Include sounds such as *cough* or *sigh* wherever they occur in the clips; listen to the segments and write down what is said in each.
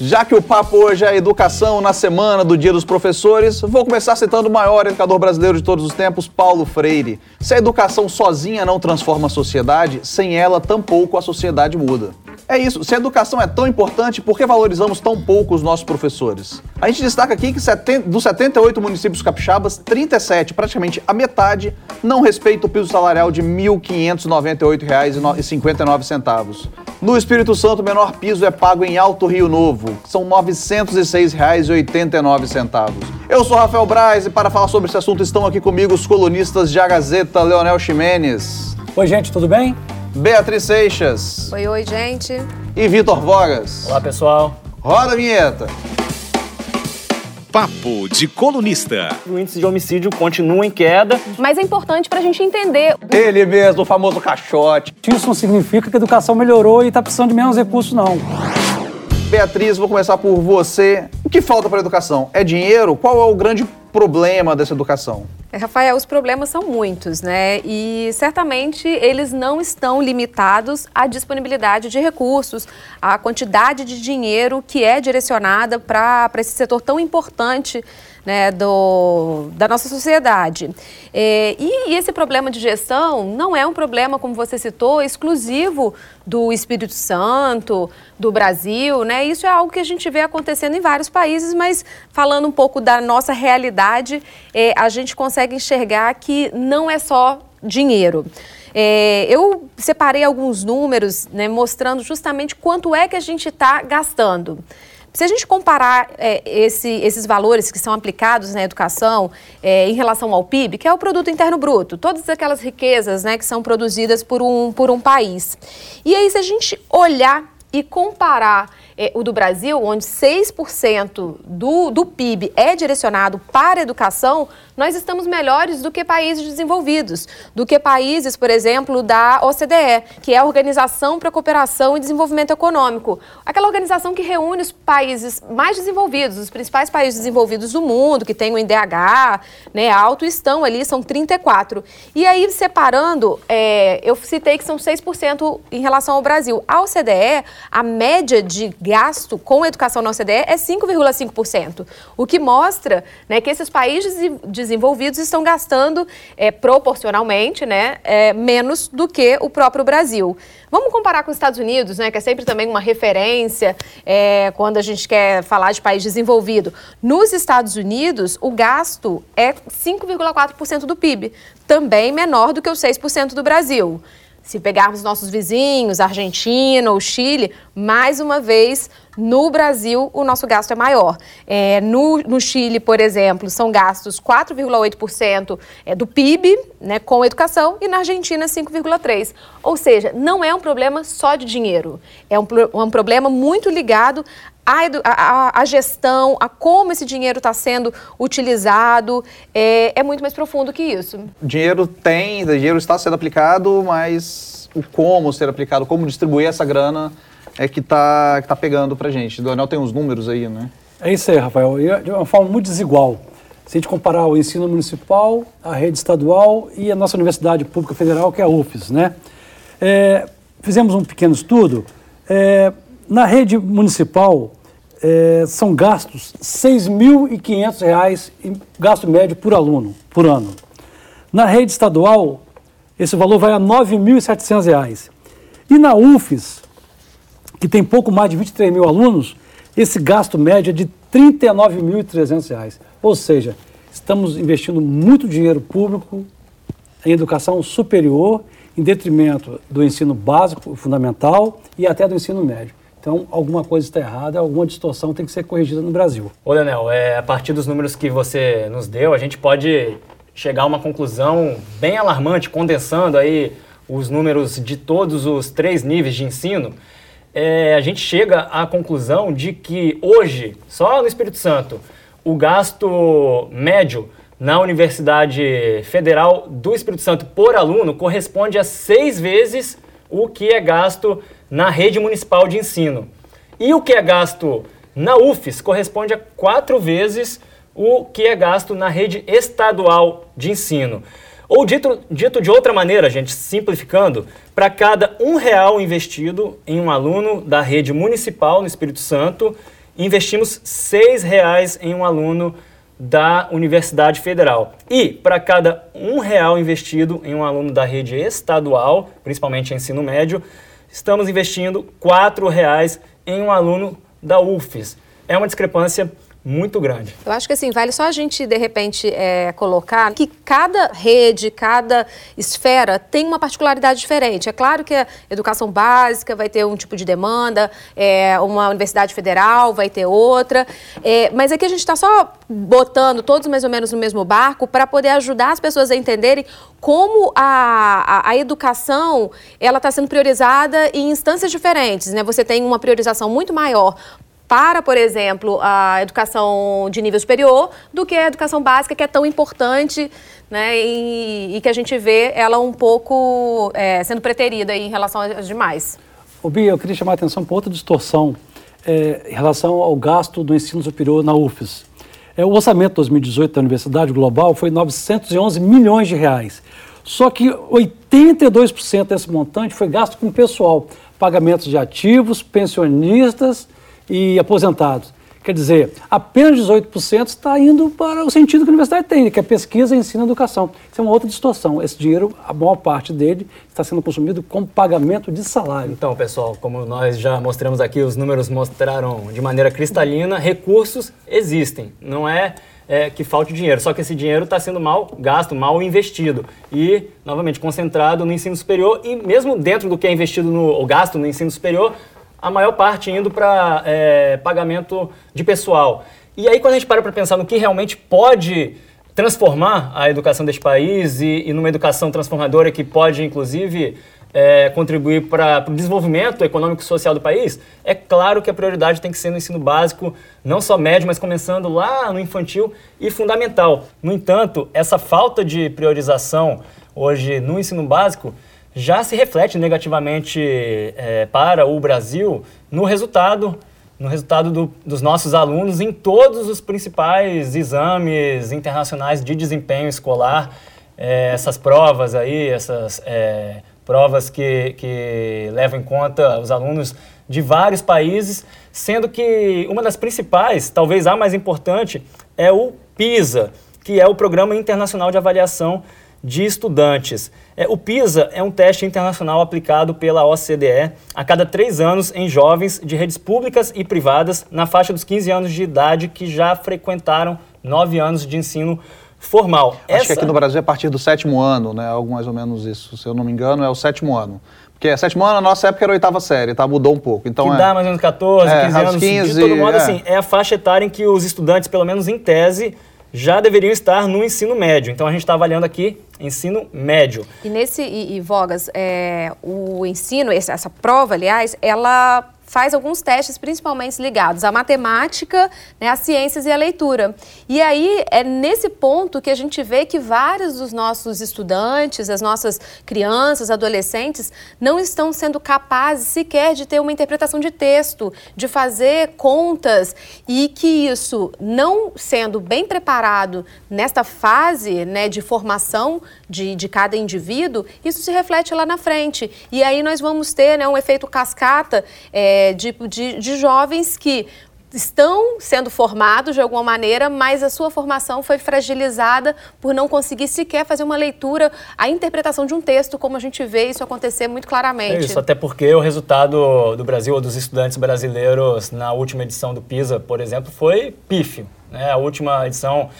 Já que o papo hoje é educação na semana do Dia dos Professores, vou começar citando o maior educador brasileiro de todos os tempos, Paulo Freire. Se a educação sozinha não transforma a sociedade, sem ela tampouco a sociedade muda. É isso, se a educação é tão importante, por que valorizamos tão pouco os nossos professores? A gente destaca aqui que dos 78 municípios capixabas, 37, praticamente a metade, não respeitam o piso salarial de R$ 1.598,59. No Espírito Santo, o menor piso é pago em Alto Rio Novo, são R$ 906,89. Eu sou Rafael Braz e para falar sobre esse assunto estão aqui comigo os colunistas de A Gazeta, Leonel Ximenes. Oi, gente, tudo bem? Beatriz Seixas. Oi, oi, gente. E Vitor Vogas. Olá, pessoal. Roda a vinheta. Papo de colunista. O índice de homicídio continua em queda. Mas é importante para a gente entender. Ele mesmo, o famoso caixote. Isso não significa que a educação melhorou e está precisando de menos recursos, não. Beatriz, vou começar por você. O que falta para a educação? É dinheiro? Qual é o grande problema dessa educação? Rafael, os problemas são muitos, né? E certamente eles não estão limitados à disponibilidade de recursos, à quantidade de dinheiro que é direcionada para esse setor tão importante né, do, da nossa sociedade. É, e, e, esse problema de gestão não é um problema, como você citou, exclusivo do Espírito Santo, do Brasil, né? Isso é algo que a gente vê acontecendo em vários países, mas falando um pouco da nossa realidade, é, a gente consegue enxergar que não é só dinheiro. É, eu separei alguns números né, mostrando justamente quanto é que a gente está gastando. Se a gente comparar é, esse, esses valores que são aplicados na educação é, em relação ao PIB, que é o Produto Interno Bruto, todas aquelas riquezas né, que são produzidas por um, por um país. E aí, se a gente olhar e comparar é, o do Brasil, onde 6% do, do PIB é direcionado para a educação, nós estamos melhores do que países desenvolvidos, do que países, por exemplo, da OCDE, que é a Organização para a Cooperação e Desenvolvimento Econômico. Aquela organização que reúne os países mais desenvolvidos, os principais países desenvolvidos do mundo, que tem o INDH né, alto, estão ali, são 34. E aí, separando, é, eu citei que são 6% em relação ao Brasil. A OCDE, a média de gasto com educação na OCDE é 5,5%, o que mostra né, que esses países desenvolvidos estão gastando é, proporcionalmente né, é, menos do que o próprio Brasil. Vamos comparar com os Estados Unidos, né, que é sempre também uma referência é, quando a gente quer falar de país desenvolvido. Nos Estados Unidos, o gasto é 5,4% do PIB, também menor do que os 6% do Brasil. Se pegarmos nossos vizinhos, Argentina ou Chile, mais uma vez, no Brasil, o nosso gasto é maior. É, no, no, Chile, por exemplo, são gastos 4,8% é, do PIB né, com educação e na Argentina 5,3%. Ou seja, não é um problema só de dinheiro, é um, um problema muito ligado a, a, a, gestão, a como esse dinheiro está sendo utilizado, é, é, muito mais profundo que isso. Dinheiro tem, dinheiro está sendo aplicado, mas o como ser aplicado, como distribuir essa grana é que está que tá pegando para gente. O Daniel tem uns números aí, né? É isso aí, Rafael. E é de uma forma muito desigual. Se a gente comparar o ensino municipal, a rede estadual e a nossa Universidade Pública Federal, que é a UFES, né? É, fizemos um pequeno estudo. É, na rede municipal, é, são gastos R$ 6.500 em gasto médio por aluno, por ano. Na rede estadual, esse valor vai a R$ 9.700. E na UFES, que tem pouco mais de 23 mil alunos, esse gasto médio é de R$ 39.300. Ou seja, estamos investindo muito dinheiro público em educação superior, em detrimento do ensino básico, fundamental e até do ensino médio. Então, alguma coisa está errada, alguma distorção tem que ser corrigida no Brasil. Ô, Leonel, é, a partir dos números que você nos deu, a gente pode chegar a uma conclusão bem alarmante, condensando aí os números de todos os três níveis de ensino. É, a gente chega à conclusão de que hoje, só no Espírito Santo, o gasto médio na Universidade Federal do Espírito Santo por aluno corresponde a seis vezes o que é gasto na rede municipal de ensino. E o que é gasto na UFES corresponde a quatro vezes o que é gasto na rede estadual de ensino. Ou dito, dito de outra maneira, gente, simplificando, para cada um real investido em um aluno da rede municipal no Espírito Santo, investimos R$ reais em um aluno da Universidade Federal. E para cada um real investido em um aluno da rede estadual, principalmente ensino médio, estamos investindo R$ reais em um aluno da UFES. É uma discrepância muito grande. Eu acho que assim, vale só a gente, de repente, é, colocar que cada rede, cada esfera tem uma particularidade diferente. É claro que a educação básica vai ter um tipo de demanda, é, uma universidade federal vai ter outra, é, mas aqui a gente está só botando todos mais ou menos no mesmo barco para poder ajudar as pessoas a entenderem como a, a, a educação ela está sendo priorizada em instâncias diferentes. Né? Você tem uma priorização muito maior para, por exemplo, a educação de nível superior do que a educação básica, que é tão importante né, e, e que a gente vê ela um pouco é, sendo preterida em relação às demais. Ô Bia, eu queria chamar a atenção para outra distorção é, em relação ao gasto do ensino superior na UFES. É, o orçamento de 2018 da Universidade Global foi 911 milhões de reais. Só que 82% desse montante foi gasto com pessoal, pagamentos de ativos, pensionistas e aposentados. Quer dizer, apenas 18% está indo para o sentido que a universidade tem, que é pesquisa, ensino e educação. Isso é uma outra distorção. Esse dinheiro, a maior parte dele, está sendo consumido como pagamento de salário. Então, pessoal, como nós já mostramos aqui, os números mostraram de maneira cristalina, recursos existem. Não é, é que falte dinheiro, só que esse dinheiro está sendo mal gasto, mal investido. E, novamente, concentrado no ensino superior e mesmo dentro do que é investido no ou gasto no ensino superior, a maior parte indo para é, pagamento de pessoal. E aí, quando a gente para para pensar no que realmente pode transformar a educação deste país e, e numa educação transformadora que pode, inclusive, é, contribuir para o desenvolvimento econômico e social do país, é claro que a prioridade tem que ser no ensino básico, não só médio, mas começando lá no infantil e fundamental. No entanto, essa falta de priorização hoje no ensino básico já se reflete negativamente é, para o Brasil no resultado, no resultado do, dos nossos alunos em todos os principais exames internacionais de desempenho escolar. É, essas provas aí, essas é, provas que, que levam em conta os alunos de vários países, sendo que uma das principais, talvez a mais importante, é o PISA, que é o Programa Internacional de Avaliação de estudantes. É, o PISA é um teste internacional aplicado pela OCDE a cada três anos em jovens de redes públicas e privadas na faixa dos 15 anos de idade que já frequentaram nove anos de ensino formal. Acho Essa... que aqui no Brasil é a partir do sétimo ano, né? Algo mais ou menos isso. Se eu não me engano, é o sétimo ano. Porque é sétimo ano, na nossa época era a oitava série, tá? Mudou um pouco. Então que é... dá mais ou menos 14, é, 15 anos. 15, de todo modo, é. assim, é a faixa etária em que os estudantes, pelo menos em tese, já deveriam estar no ensino médio. Então a gente está avaliando aqui ensino médio. E nesse, e, e Vogas, é, o ensino, essa prova, aliás, ela faz alguns testes, principalmente ligados à matemática, né, às ciências e à leitura. E aí é nesse ponto que a gente vê que vários dos nossos estudantes, as nossas crianças, adolescentes, não estão sendo capazes sequer de ter uma interpretação de texto, de fazer contas, e que isso, não sendo bem preparado nesta fase né, de formação de, de cada indivíduo, isso se reflete lá na frente. E aí nós vamos ter né, um efeito cascata. É, de, de, de jovens que estão sendo formados de alguma maneira, mas a sua formação foi fragilizada por não conseguir sequer fazer uma leitura, a interpretação de um texto, como a gente vê isso acontecer muito claramente. É isso, até porque o resultado do Brasil ou dos estudantes brasileiros na última edição do PISA, por exemplo, foi pífio. Né? A última edição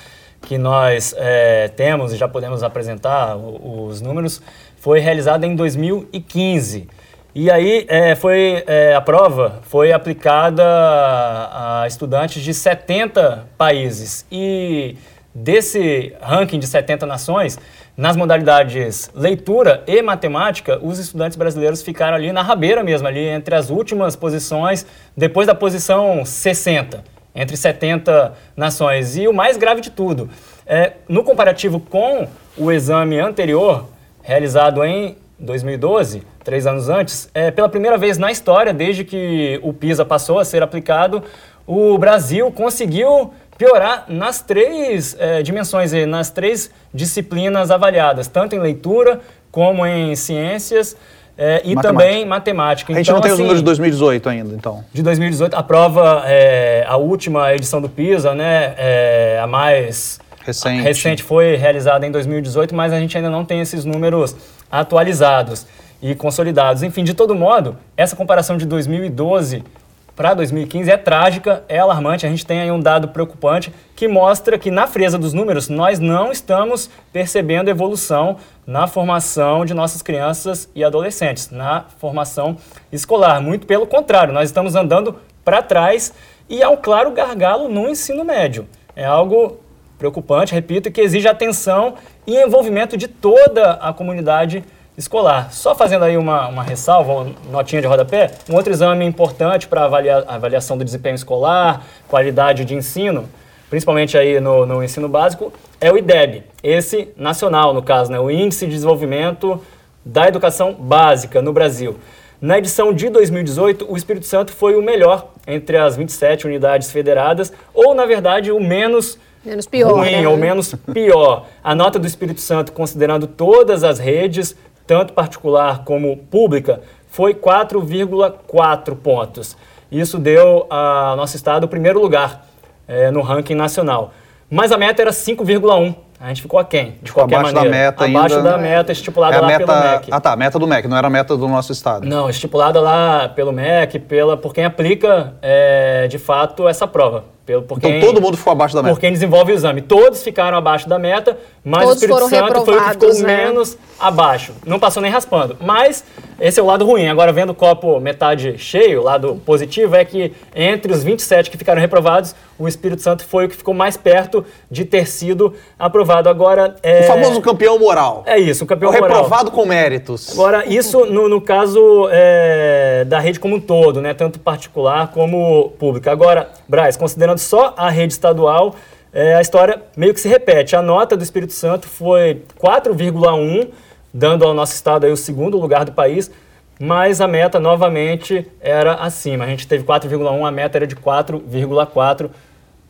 que nós é, temos e já podemos apresentar os números foi realizada em 2015. E aí é, foi, é, a prova foi aplicada a estudantes de 70 países. E desse ranking de 70 nações, nas modalidades leitura e matemática, os estudantes brasileiros ficaram ali na rabeira mesmo, ali entre as últimas posições, depois da posição 60, entre 70 nações. E o mais grave de tudo, é, no comparativo com o exame anterior, realizado em 2012, três anos antes, é, pela primeira vez na história, desde que o PISA passou a ser aplicado, o Brasil conseguiu piorar nas três é, dimensões, nas três disciplinas avaliadas, tanto em leitura como em ciências é, e Matemática. também matemática. A gente Então, não tem os assim, números de 2018 ainda, então. de 2018, a prova, é, a última edição do PISA, né, é, a mais Recente. recente foi realizada em 2018, mas a gente ainda não tem esses números atualizados e consolidados. Enfim, de todo modo, essa comparação de 2012 para 2015 é trágica, é alarmante. A gente tem aí um dado preocupante que mostra que na frieza dos números nós não estamos percebendo evolução na formação de nossas crianças e adolescentes, na formação escolar. Muito pelo contrário, nós estamos andando para trás e há um claro gargalo no ensino médio. É algo preocupante, repito, e que exige atenção e envolvimento de toda a comunidade escolar. Só fazendo aí uma, uma ressalva, uma notinha de rodapé, um outro exame importante para avaliar a avaliação do desempenho escolar, qualidade de ensino, principalmente aí no, no ensino básico, é o IDEB, esse nacional, no caso, né, o Índice de Desenvolvimento da Educação Básica no Brasil. Na edição de 2018, o Espírito Santo foi o melhor entre as 27 unidades federadas, ou, na verdade, o menos Menos pior, ruim né? ou menos pior. A nota do Espírito Santo, considerando todas as redes, tanto particular como pública, foi 4,4 pontos. Isso deu ao nosso estado o primeiro lugar eh, no ranking nacional. Mas a meta era 5,1. A gente ficou aquém, de qualquer abaixo da maneira. meta abaixo ainda. da meta estipulada É lá meta... pelo MEC. Ah, tá. A meta do MEC, não era a meta do nosso estado. Não, estipulada lá pelo MEC, pela, por quem aplica, eh, de fato, essa prova. Pelo, por Então quem- todo mundo ficou abaixo da meta. por quem desenvolve o exame. Todos ficaram abaixo da meta, mas Todos o Espírito foram Santo foi o que ficou né? menos abaixo. Não passou nem raspando. Mas esse é o lado ruim. Agora, vendo o copo metade cheio, o lado positivo é que entre os 27 que ficaram reprovados, o Espírito Santo foi o que ficou mais perto de ter sido aprovado. Agora, é... O famoso campeão moral. É isso, o o campeão moral. reprovado com méritos. Agora, isso no, no caso é, da rede como um todo, né? tanto particular como pública. Agora, Braz, considerando só a rede estadual, é, a história meio que se repete. A nota do Espírito Santo foi 4,1, dando ao nosso estado aí o segundo lugar do país, mas a meta novamente era acima. A gente teve 4,1, a meta era de 4,4,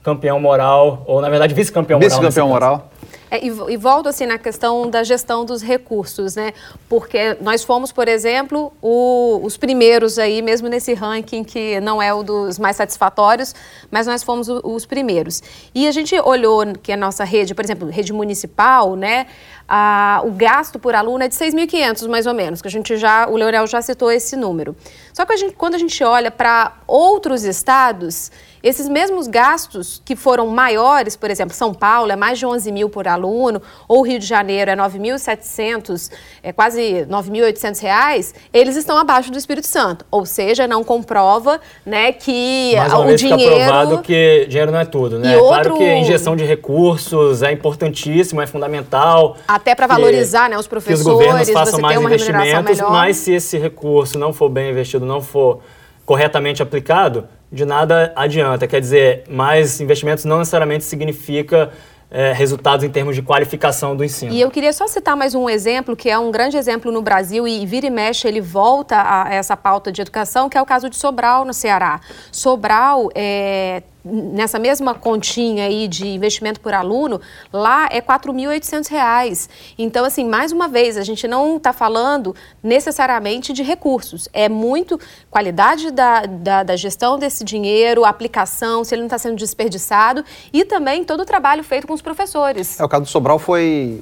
campeão moral, ou na verdade vice-campeão moral. Vice-campeão moral. É, e, e volto assim na questão da gestão dos recursos, né? Porque nós fomos, por exemplo, o- os primeiros aí, mesmo nesse ranking que não é o dos mais satisfatórios, mas nós fomos o- os primeiros. E a gente olhou que a nossa rede, por exemplo, rede municipal, né? A- o gasto por aluno é de 6.500 mais ou menos, que a gente já, o Leonel já citou esse número. Só que a gente, quando a gente olha para outros estados, esses mesmos gastos que foram maiores, por exemplo, São Paulo é mais de 11 mil por aluno, ou Rio de Janeiro é 9.700, é quase 9.800 reais, eles estão abaixo do Espírito Santo. Ou seja, não comprova né, que Mais uma o vez fica dinheiro... provado que dinheiro não é tudo, né? E Claro outro- que a injeção de recursos é importantíssimo, é fundamental. Até que- valorizar, né, os Que os professores, governos façam mais investimentos, mas se esse recurso não for bem investido, não for corretamente aplicado, de nada adianta. Quer dizer, mais investimentos não necessariamente significa eh, resultados em termos de qualificação do ensino. E eu queria só citar mais um exemplo, que é um grande exemplo no Brasil, e vira e mexe ele volta a essa pauta de educação, que é o caso de Sobral, no Ceará. Sobral, é, nessa mesma continha aí de investimento por aluno, lá é 4.800 reais. Então, assim, mais uma vez, a gente não está falando necessariamente de recursos. É muito qualidade da, da, da gestão desse dinheiro, aplicação, se ele não está sendo desperdiçado, e também todo o trabalho feito com os professores. É, o caso do Sobral foi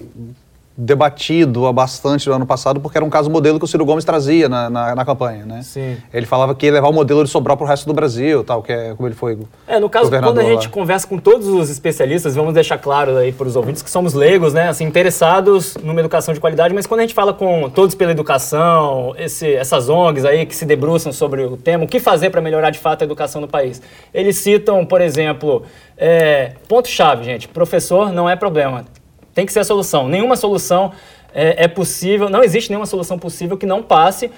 debatido há bastante no ano passado, porque era um caso modelo que o Ciro Gomes trazia na, na, na campanha, né? Sim. Ele falava que ia levar o modelo de Sobral para o resto do Brasil, tal, que é como ele foi É, no caso, quando a gente lá. conversa com todos os especialistas, vamos deixar claro aí para os ouvintes que somos leigos, né, assim, interessados numa educação de qualidade, mas quando a gente fala com todos pela educação, esse, essas ONGs aí que se debruçam sobre o tema, o que fazer para melhorar de fato a educação no país, eles citam, por exemplo, é, ponto-chave, gente, professor não é problema, tem que ser a solução. Nenhuma solução é, é possível, não existe nenhuma solução possível que não passe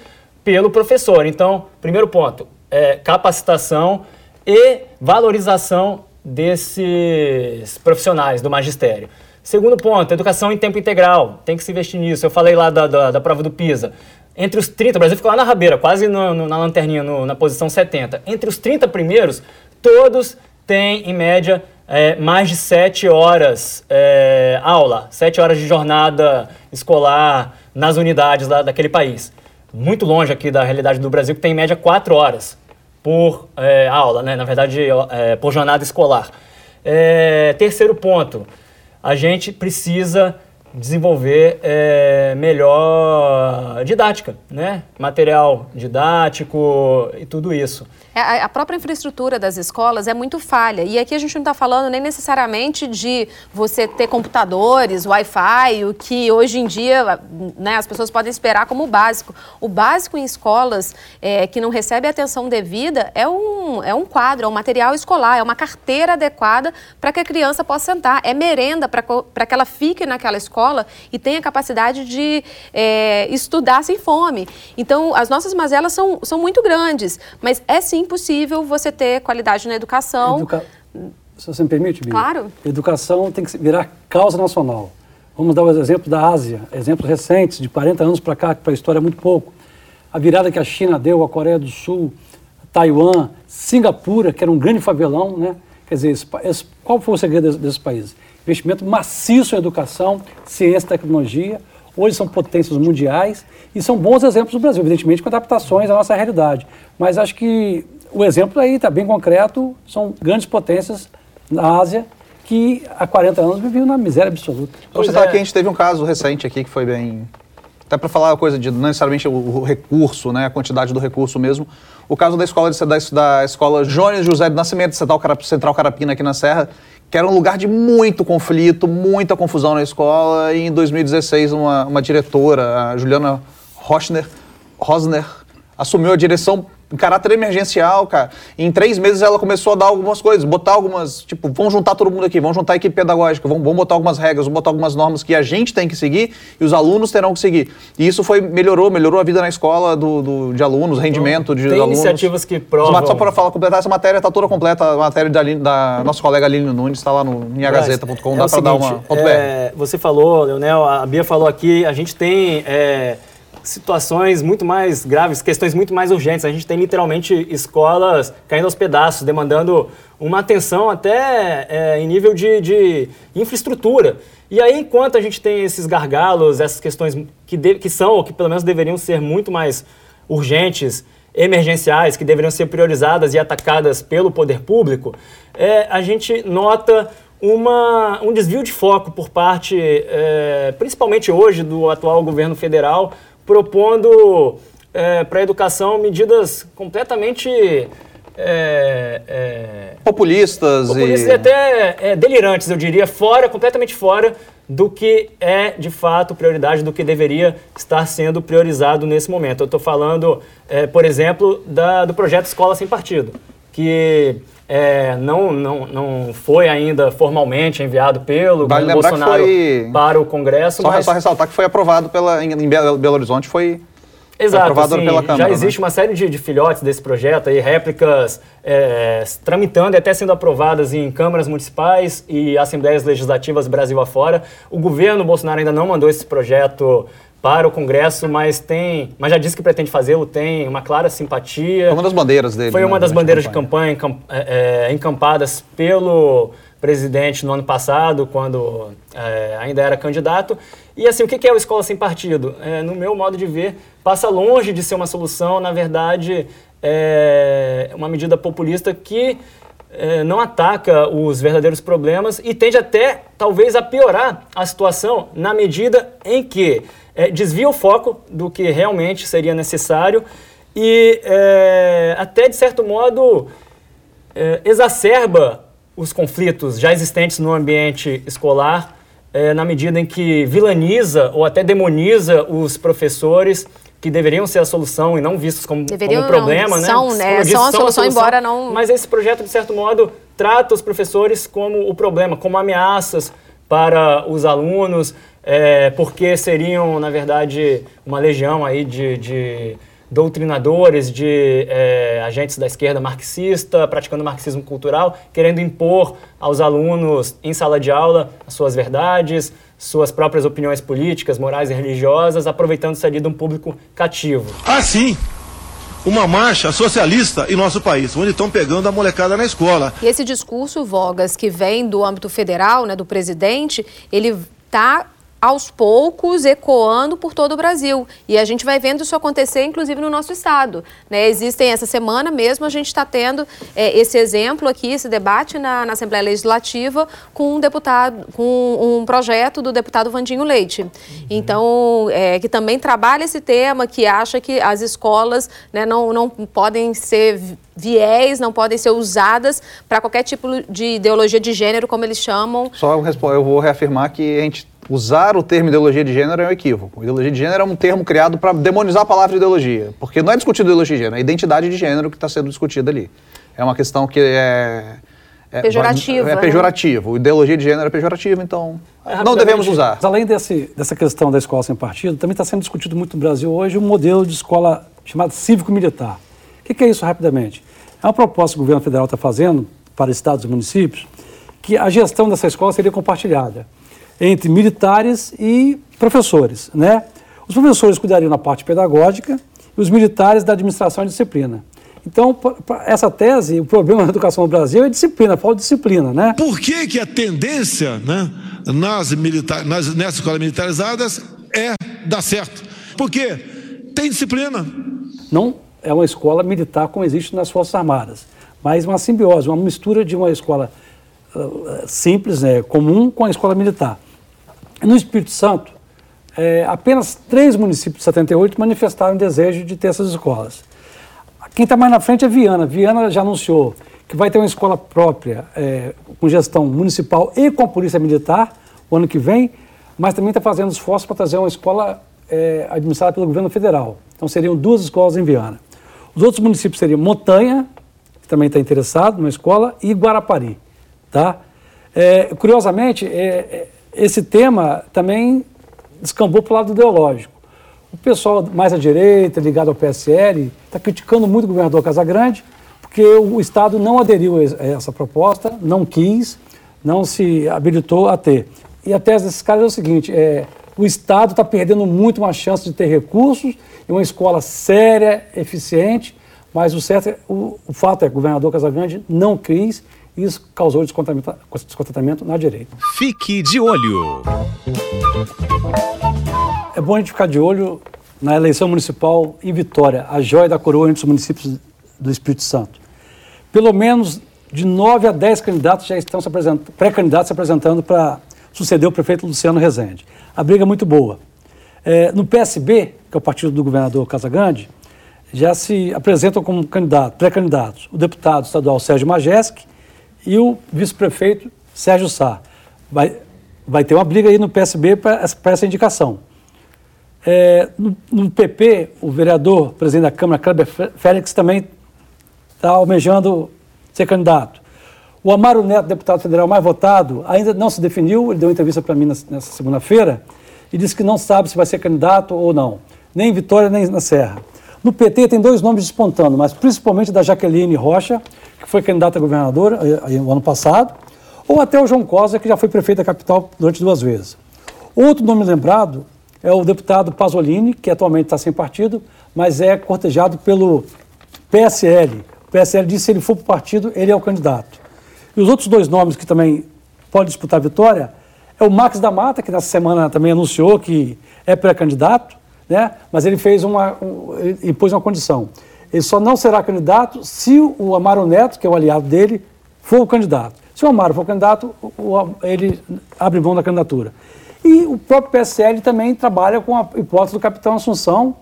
pelo professor. Então, primeiro ponto, é, capacitação e valorização desses profissionais do magistério. Segundo ponto, educação em tempo integral. Tem que se investir nisso. Eu falei lá da, da, da prova do PISA. Entre os 30, o Brasil ficou lá na rabeira, quase no- no- na lanterninha, no- na posição 70. Entre os 30 primeiros, todos têm, em média, é, mais de 7 horas é, aula, 7 horas de jornada escolar nas unidades lá daquele país. muito longe aqui da realidade do Brasil, que tem em média quatro horas por é, aula, né? na verdade, é, por jornada escolar. É, terceiro ponto, a gente precisa desenvolver é, melhor didática, né? material didático e tudo isso. É, a própria infraestrutura das escolas é muito falha. E aqui a gente não está falando nem necessariamente de você ter computadores, Wi-Fi, o que hoje em dia né, as pessoas podem esperar como básico. O básico em escolas é, que não recebe atenção devida é um, é um quadro, é um material escolar, é uma carteira adequada para que a criança possa sentar. É merenda para que ela fique naquela escola e tenha capacidade de é, estudar sem fome. Então, as nossas mazelas são, são muito grandes, mas é sim impossível você ter qualidade na educação. Educa... Se você me permite, Bia. Claro. Educação tem que virar causa nacional. Vamos dar o exemplo da Ásia, exemplos recentes, de 40 anos para cá, que para a história é muito pouco. A virada que a China deu, a Coreia do Sul, Taiwan, Singapura, que era um grande favelão, né? Quer dizer, esse, esse, qual foi o segredo desses, desses países? Investimento maciço em educação, ciência e tecnologia. Hoje são potências mundiais e são bons exemplos do Brasil, evidentemente com adaptações à nossa realidade. Mas acho que o exemplo aí está bem concreto, são grandes potências na Ásia que há 40 anos viviam na miséria absoluta. Você está é. aqui, a gente teve um caso recente aqui que foi bem... Até para falar a coisa de não necessariamente o, recurso, né, a quantidade do recurso mesmo. O caso da escola de, da, da escola Jones José de Nascimento, Central, Central Carapina aqui na Serra, que era um lugar de muito conflito, muita confusão na escola. E em 2016, uma, uma diretora, a Juliana Rochner, Rosner, assumiu a direção em caráter emergencial, cara. em três meses ela começou a dar algumas coisas, botar algumas, tipo, vamos juntar todo mundo aqui, vamos juntar a equipe pedagógica, vamos, vamos botar algumas regras, vamos botar algumas normas que a gente tem que seguir e os alunos terão que seguir. E isso foi, melhorou, melhorou a vida na escola do, do de alunos, rendimento então, de tem alunos. Tem iniciativas que provam... Só para falar, completar essa matéria, está toda completa, a matéria da, da nossa colega Aline Nunes, está lá no minhagazeta.com, é dá para dar uma... É, você falou, Leonel, a Bia falou aqui, a gente tem... É, situações muito mais graves, questões muito mais urgentes. A gente tem literalmente escolas caindo aos pedaços, demandando uma atenção até é, em nível de, de, infraestrutura. E aí, enquanto a gente tem esses gargalos, essas questões que, de, que são, ou que pelo menos deveriam ser muito mais urgentes, emergenciais, que deveriam ser priorizadas e atacadas pelo poder público, é, a gente nota uma, um desvio de foco por parte, é, principalmente hoje, do atual governo federal, propondo é, para a educação medidas completamente é, é, populistas, populistas e... e até é, delirantes, eu diria, fora, completamente fora do que é de fato prioridade, do que deveria estar sendo priorizado nesse momento. Eu estou falando, é, por exemplo, da, do projeto Escola Sem Partido, que é, não, não, não foi ainda formalmente enviado pelo vale Bolsonaro foi... para o Congresso. Só, mas... só ressaltar que foi aprovado pela, em, em Belo Horizonte, foi Exato, foi assim, pela Câmara, já existe né? uma série de, de, filhotes desse projeto, aí, réplicas é, tramitando e até sendo aprovadas em câmaras municipais e assembleias legislativas Brasil afora. O governo Bolsonaro ainda não mandou esse projeto para o Congresso, mas tem, mas já disse que pretende fazê-lo, tem uma clara simpatia. Foi uma das bandeiras dele. Foi né, uma das bandeiras de campanha, de campanha é, é, encampadas pelo presidente no ano passado, quando é, ainda era candidato. E assim, o que é o Escola Sem Partido? É, no meu modo de ver, passa longe de ser uma solução, na verdade, é uma medida populista que é, não ataca os verdadeiros problemas e tende até, talvez, a piorar a situação na medida em que é, desvia o foco do que realmente seria necessário e é, até, de certo modo, é, exacerba os conflitos já existentes no ambiente escolar, é, na medida em que vilaniza ou até demoniza os professores que deveriam ser a solução e não vistos como, deveriam, como problema, não, né? São, né? Disse, são a solução, solução, embora não... Mas esse projeto, de certo modo, trata os professores como o problema, como ameaças para os alunos, é, porque seriam, na verdade, uma legião aí de, de doutrinadores, de é, agentes da esquerda marxista, praticando marxismo cultural, querendo impor aos alunos em sala de aula as suas verdades, suas próprias opiniões políticas, morais e religiosas, aproveitando-se ali de um público cativo. Ah, sim! Uma marcha socialista em nosso país, onde estão pegando a molecada na escola. E esse discurso, Vogas, que vem do âmbito federal, né, do presidente, ele está aos poucos ecoando por todo o Brasil. E a gente vai vendo isso acontecer, inclusive, no nosso estado. Né? Existem, essa semana mesmo, a gente está tendo é, esse exemplo aqui, esse debate na, na, Assembleia Legislativa com um deputado, com um projeto do deputado Vandinho Leite. Uhum. Então, é, que também trabalha esse tema, que acha que as escolas né, não, não podem ser viés, não podem ser usadas para qualquer tipo de ideologia de gênero, como eles chamam. Só eu vou reafirmar que a gente usar o termo ideologia de gênero é um equívoco. Ideologia de gênero é um termo criado para demonizar a palavra ideologia, porque não é discutido ideologia de gênero, é a identidade de gênero que está sendo discutida ali. É uma questão que é... É, pejorativa. É pejorativo. Né? Ideologia de gênero é pejorativo, então é, não devemos usar. Além desse, dessa questão da escola sem partido, também está sendo discutido muito no Brasil hoje um modelo de escola chamado cívico-militar. O que, que é isso, rapidamente? É uma proposta que o governo federal está fazendo para estados e municípios que a gestão dessa escola seria compartilhada entre militares e professores, né? Os professores cuidariam da parte pedagógica e os militares da administração e disciplina. Então, essa tese, o problema da educação no Brasil é disciplina, falta disciplina, né? Por que, que a tendência né, nas, militar, nas, nessas escolas militarizadas é dar certo? Porque tem disciplina. Não é uma escola militar como existe nas Forças Armadas, mas uma simbiose, uma mistura de uma escola uh, simples, né, comum, com a escola militar. No Espírito Santo, é, apenas três municípios de 78 manifestaram desejo de ter essas escolas. Quem está mais na frente é Viana. Viana já anunciou que vai ter uma escola própria é, com gestão municipal e com a Polícia Militar o ano que vem, mas também está fazendo esforço para trazer uma escola é, administrada pelo governo federal. Então seriam duas escolas em Viana. Os outros municípios seriam Montanha, que também está interessado numa escola, e Guarapari. Tá? É, curiosamente, é, é esse tema também descambou para o lado ideológico. O pessoal mais à direita, ligado ao PSL, está criticando muito o governador Casagrande, porque o Estado não aderiu a essa proposta, não quis, não se habilitou a ter. E a tese desses caras é o seguinte: é, o Estado está perdendo muito uma chance de ter recursos e uma escola séria, eficiente, mas o certo é, o, o fato é que o governador Casagrande não quis isso causou descontentamento na direita. Fique de olho. É bom a gente ficar de olho na eleição municipal em Vitória, a joia da coroa entre os municípios do Espírito Santo. Pelo menos de 9 a 10 candidatos já estão se apresentando, pré-candidatos se apresentando para suceder o prefeito Luciano Rezende. A briga é muito boa. É, no PSB, que é o partido do governador Casagrande, já se apresentam como candidato, pré-candidatos o deputado estadual Sérgio Majeski e o vice-prefeito Sérgio Sá. Vai, vai ter uma briga aí no PSB para essa indicação. É, no, no, PP, o vereador, presidente da Câmara, Kleber Félix, também está almejando ser candidato. O Amaro Neto, deputado federal mais votado, ainda não se definiu, ele deu entrevista para mim nessa segunda-feira e disse que não sabe se vai ser candidato ou não, nem em Vitória nem na Serra. No PT tem dois nomes despontando, mas principalmente da Jaqueline Rocha, que foi candidata a governadora eh, no ano passado, ou até o João Cosa, que já foi prefeito da capital durante duas vezes. Outro nome lembrado é o deputado Pasolini, que atualmente está sem partido, mas é cortejado pelo PSL. O PSL disse que se ele for para o partido, ele é o candidato. E os outros dois nomes que também podem disputar a vitória é o Max da Mata, que nessa semana também anunciou que é pré-candidato, né? mas ele fez uma, um, impôs uma condição. Ele só não será candidato se o Amaro Neto, que é o aliado dele, for o candidato. Se o Amaro for o candidato, ele abre mão da candidatura. E o próprio PSL também trabalha com a hipótese do capitão Assunção,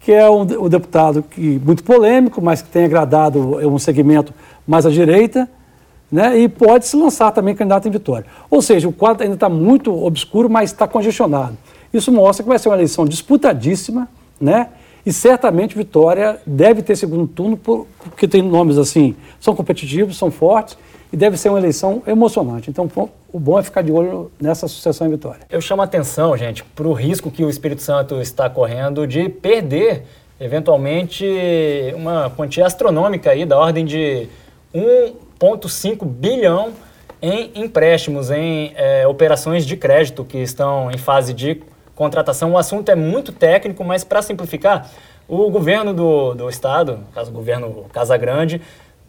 que é um, o deputado que, muito polêmico, mas que tem agradado um segmento mais à direita, né? e pode se lançar também candidato em Vitória. Ou seja, o quadro ainda está muito obscuro, mas está congestionado. Isso mostra que vai ser uma eleição disputadíssima, né? E certamente Vitória deve ter segundo turno, porque tem nomes assim, são competitivos, são fortes, e deve ser uma eleição emocionante. Então, o bom é ficar de olho nessa sucessão em Vitória. Eu chamo a atenção, gente, para o risco que o Espírito Santo está correndo de perder, eventualmente, uma quantia astronômica aí, da ordem de 1,5 bilhão em empréstimos, em é, operações de crédito que estão em fase de contratação. O assunto é muito técnico, mas para simplificar, o governo do, do estado, caso o governo Casa Grande,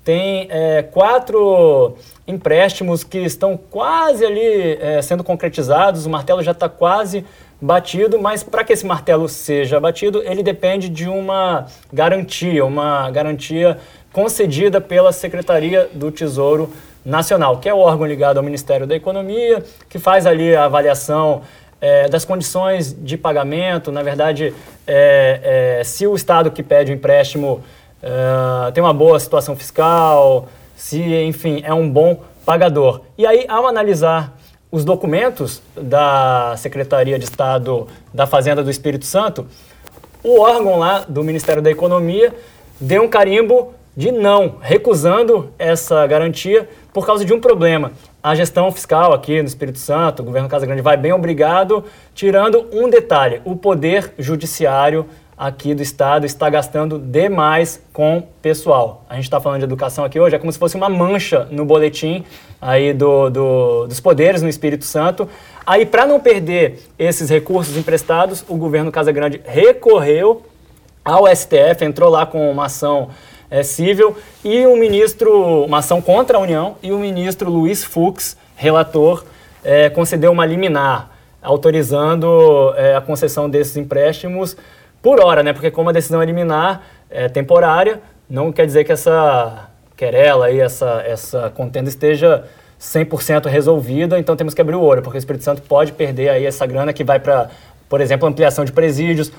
tem é, quatro empréstimos que estão quase ali é, sendo concretizados, o martelo já está quase batido, mas para que esse martelo seja batido, ele depende de uma garantia, uma garantia concedida pela Secretaria do Tesouro Nacional, que é o órgão ligado ao Ministério da Economia, que faz ali a avaliação é, das condições de pagamento. Na verdade, é, é, se o Estado que pede o empréstimo é, tem uma boa situação fiscal, se, enfim, é um bom pagador. E aí, ao analisar os documentos da Secretaria de Estado da Fazenda do Espírito Santo, o órgão lá do Ministério da Economia deu um carimbo de não, recusando essa garantia por causa de um problema. A gestão fiscal aqui no Espírito Santo, o governo Casa Grande vai bem obrigado, tirando um detalhe: o poder judiciário aqui do Estado está gastando demais com pessoal. A gente está falando de educação aqui hoje, é como se fosse uma mancha no boletim aí do, do dos poderes no Espírito Santo. Aí, para não perder esses recursos emprestados, o governo Casa Grande recorreu ao STF, entrou lá com uma ação é, civil e o ministro, uma ação contra a União, e o ministro Luiz Fux, relator, é, concedeu uma liminar autorizando é, a concessão desses empréstimos por hora, né? Porque como a decisão é liminar é temporária, não quer dizer que essa querela e essa, essa contenda esteja 100% resolvida, então temos que abrir o olho, porque o Espírito Santo pode perder aí essa grana que vai para, por exemplo, ampliação de presídios,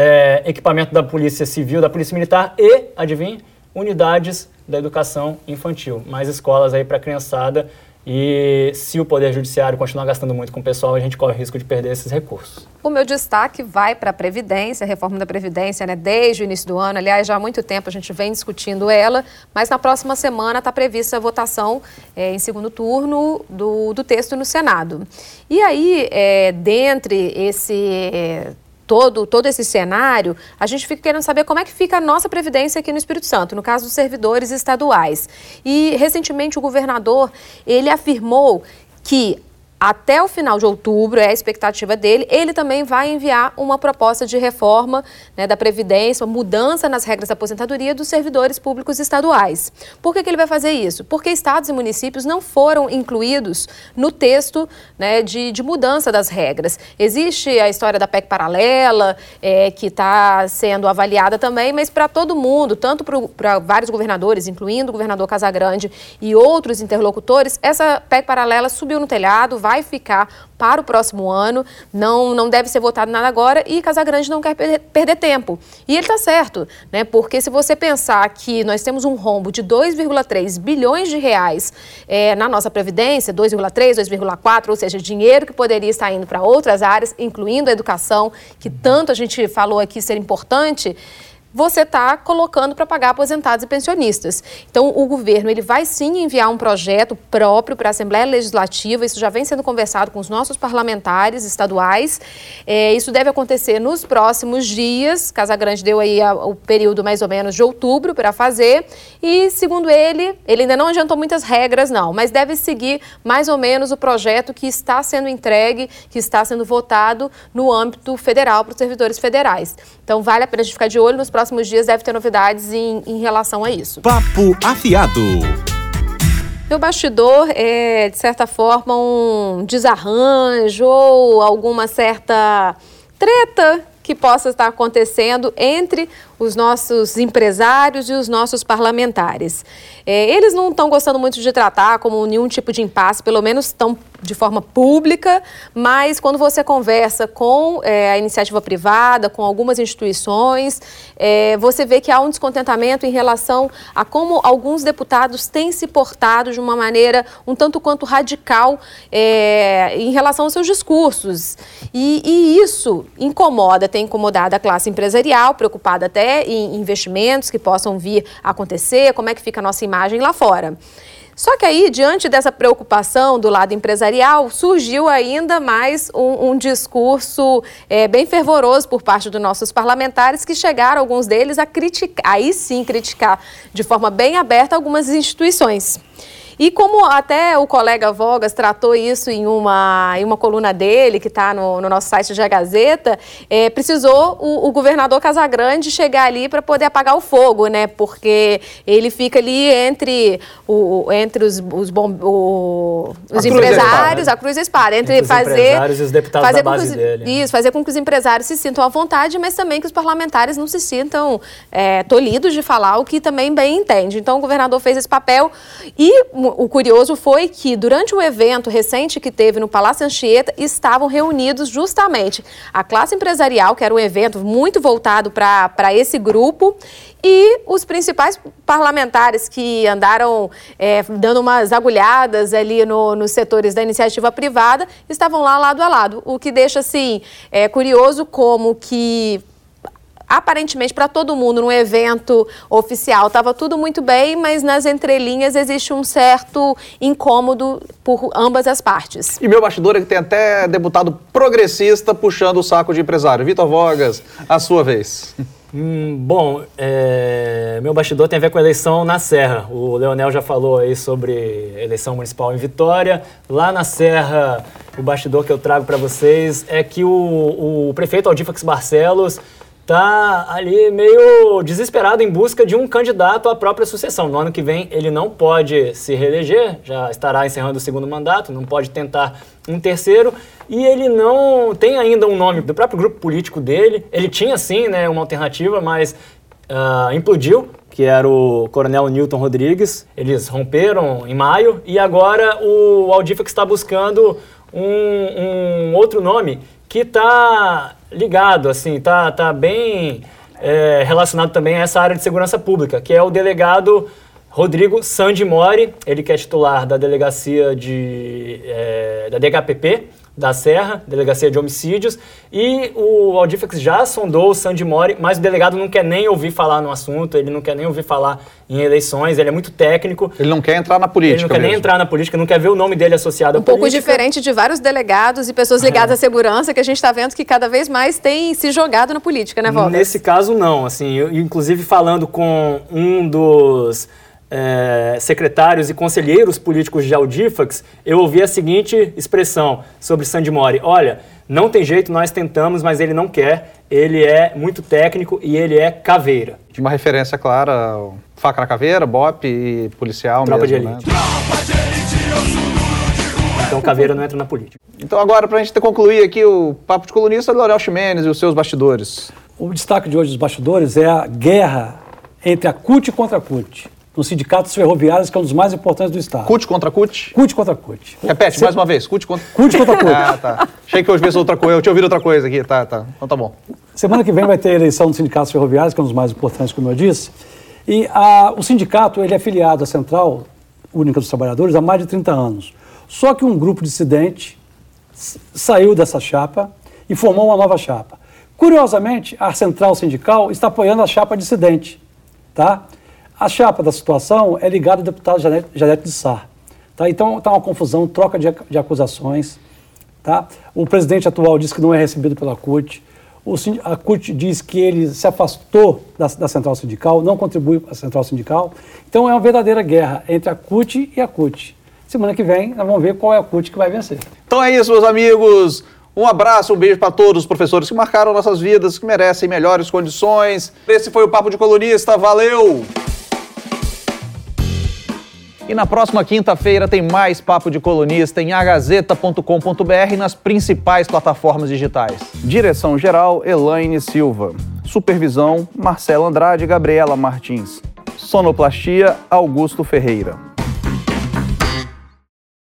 é, equipamento da Polícia Civil, da Polícia Militar e, adivinha, unidades da educação infantil, mais escolas aí para a criançada e se o Poder Judiciário continuar gastando muito com o pessoal, a gente corre o risco de perder esses recursos. O meu destaque vai para a Previdência, a reforma da Previdência, né, desde o início do ano. Aliás, já há muito tempo a gente vem discutindo ela, mas na próxima semana está prevista a votação é, em segundo turno do, do texto no Senado. E aí, é, dentre esse. É, todo, todo esse cenário, a gente fica querendo saber como é que fica a nossa previdência aqui no Espírito Santo, no caso dos servidores estaduais. E recentemente o governador, ele afirmou que até o final de outubro, é a expectativa dele, ele também vai enviar uma proposta de reforma né, da Previdência, uma mudança nas regras da aposentadoria dos servidores públicos estaduais. Por que, que ele vai fazer isso? Porque estados e municípios não foram incluídos no texto né, de, de, mudança das regras. Existe a história da PEC paralela, é, que está sendo avaliada também, mas para todo mundo, tanto para vários governadores, incluindo o governador Casagrande e outros interlocutores, essa PEC paralela subiu no telhado, vai ficar para o próximo ano, não, não deve ser votado nada agora e Casagrande não quer perder, perder tempo. E ele está certo, né? porque se você pensar que nós temos um rombo de 2,3 bilhões de reais é, na nossa Previdência, 2,3, 2,4, ou seja, dinheiro que poderia estar indo para outras áreas, incluindo a educação, que tanto a gente falou aqui ser importante, você está colocando para pagar aposentados e pensionistas. Então, o governo ele vai sim enviar um projeto próprio para a Assembleia Legislativa, isso já vem sendo conversado com os nossos parlamentares estaduais. É, isso deve acontecer nos próximos dias. Casa Grande deu aí a, o período mais ou menos de outubro para fazer. E, segundo ele, ele ainda não adiantou muitas regras, não, mas deve seguir mais ou menos o projeto que está sendo entregue, que está sendo votado no âmbito federal para os servidores federais. Então, vale a pena a gente ficar de olho nos próximos dias deve ter novidades em, em relação a isso. Papo afiado. Meu bastidor é, de certa forma, um desarranjo ou alguma certa treta que possa estar acontecendo entre os nossos empresários e os nossos parlamentares. É, eles não estão gostando muito de tratar como nenhum tipo de impasse, pelo menos estão de forma pública, mas quando você conversa com é, a iniciativa privada, com algumas instituições, é, você vê que há um descontentamento em relação a como alguns deputados têm se portado de uma maneira um tanto quanto radical é, em relação aos seus discursos. E, e isso incomoda, tem incomodado a classe empresarial, preocupada até em investimentos que possam vir a acontecer, como é que fica a nossa imagem lá fora. Só que aí, diante dessa preocupação do lado empresarial, surgiu ainda mais um, um discurso é, bem fervoroso por parte dos nossos parlamentares, que chegaram, alguns deles, a criticar, aí sim criticar de forma bem aberta algumas instituições. E como até o colega Vogas tratou isso em uma, em uma coluna dele, que está no, no, nosso site da Gazeta, é, precisou o, o, governador Casagrande chegar ali para poder apagar o fogo, né? Porque ele fica ali entre, o, entre os, os, bom, o, os a empresários, cruz a cruz e a espada, entre, entre fazer. Os empresários e os deputados fazer da base que, dele. Isso, fazer com que os empresários se sintam à vontade, mas também que os parlamentares não se sintam é, tolhidos de falar o que também bem entende. Então, o governador fez esse papel e o curioso foi que, durante o evento recente que teve no Palácio Anchieta, estavam reunidos justamente a classe empresarial, que era um evento muito voltado para esse grupo, e os principais parlamentares que andaram é, dando umas agulhadas ali no, nos setores da iniciativa privada estavam lá lado a lado, o que deixa assim é, curioso como que aparentemente para todo mundo no evento oficial estava tudo muito bem, mas nas entrelinhas existe um certo incômodo por ambas as partes. E meu bastidor é que tem até deputado progressista puxando o saco de empresário. Vitor Vogas, a sua vez. Hum, bom, é, meu bastidor tem a ver com a eleição na Serra. O Leonel já falou aí sobre eleição municipal em Vitória. Lá na Serra, o bastidor que eu trago para vocês é que o, o prefeito Aldifax Barcelos está ali meio desesperado em busca de um candidato à própria sucessão. No ano que vem ele não pode se reeleger, já estará encerrando o segundo mandato, não pode tentar um terceiro e ele não tem ainda um nome do próprio grupo político dele. Ele tinha sim, né, uma alternativa, mas uh, implodiu, que era o Coronel Newton Rodrigues. Eles romperam em maio e agora o Aldifax está buscando um, um outro nome que está ligado, assim, tá, tá bem é, relacionado também a essa área de segurança pública, que é o delegado Rodrigo Sandimori, ele que é titular da delegacia de, é, da DHPP, da Serra, Delegacia de Homicídios, e o Aldifex já sondou o Sandy Mori, mas o delegado não quer nem ouvir falar no assunto, ele não quer nem ouvir falar em eleições, ele é muito técnico. Ele não quer entrar na política. Ele não quer mesmo. nem entrar na política, não quer ver o nome dele associado um à política. Um pouco diferente de vários delegados e pessoas ligadas é. *laughs* à segurança que a gente está vendo que cada vez mais tem se jogado na política, né, Walter? Nesse caso, não. Assim, eu, inclusive falando com um dos é, secretários e conselheiros políticos de Audifax, eu ouvi a seguinte expressão sobre Sandy Mori: olha, não tem jeito, nós tentamos, mas ele não quer, ele é muito técnico e ele é caveira. De uma referência clara, faca na caveira, bop e policial Tropa mesmo, de elite. Né? Tropa de elite, eu sou Então caveira não entra na política. Então agora, para a gente concluir aqui o papo de colunista, Laurel Ximenes e os seus bastidores. O destaque de hoje dos bastidores é a guerra entre a CUT contra a CUT nos sindicatos ferroviários, que é um dos mais importantes do Estado. CUT contra CUT? CUT contra CUT. Repete, mais uma vez. CUT contra... CUT contra *laughs* CUT. ah, tá. Achei que eu ouvi outra coisa. Eu tinha ouvido outra coisa aqui. Tá, tá. Então tá bom. Semana que vem vai ter a eleição dos sindicatos ferroviários, que é um dos mais importantes, como eu disse. E a, o sindicato, ele é filiado à Central Única dos Trabalhadores há mais de 30 anos. Só que um grupo dissidente saiu dessa chapa e formou uma nova chapa. Curiosamente, a Central Sindical está apoiando a chapa dissidente, tá? A chapa da situação é ligada ao deputado Janete, de Sá. Tá? Então está uma confusão, troca de, de, acusações. Tá? O presidente atual diz que não é recebido pela CUT. O, a CUT diz que ele se afastou da, da central sindical, não contribui para a central sindical. Então é uma verdadeira guerra entre a CUT e a CUT. Semana que vem nós vamos ver qual é a CUT que vai vencer. Então é isso, meus amigos. Um abraço, um beijo para todos os professores que marcaram nossas vidas, que merecem melhores condições. Esse foi o Papo de Colunista. Valeu! E na próxima quinta-feira tem mais Papo de Colunista em agazeta.com.br e nas principais plataformas digitais. Direção-geral, Elaine Silva. Supervisão, Marcelo Andrade e Gabriela Martins. Sonoplastia, Augusto Ferreira.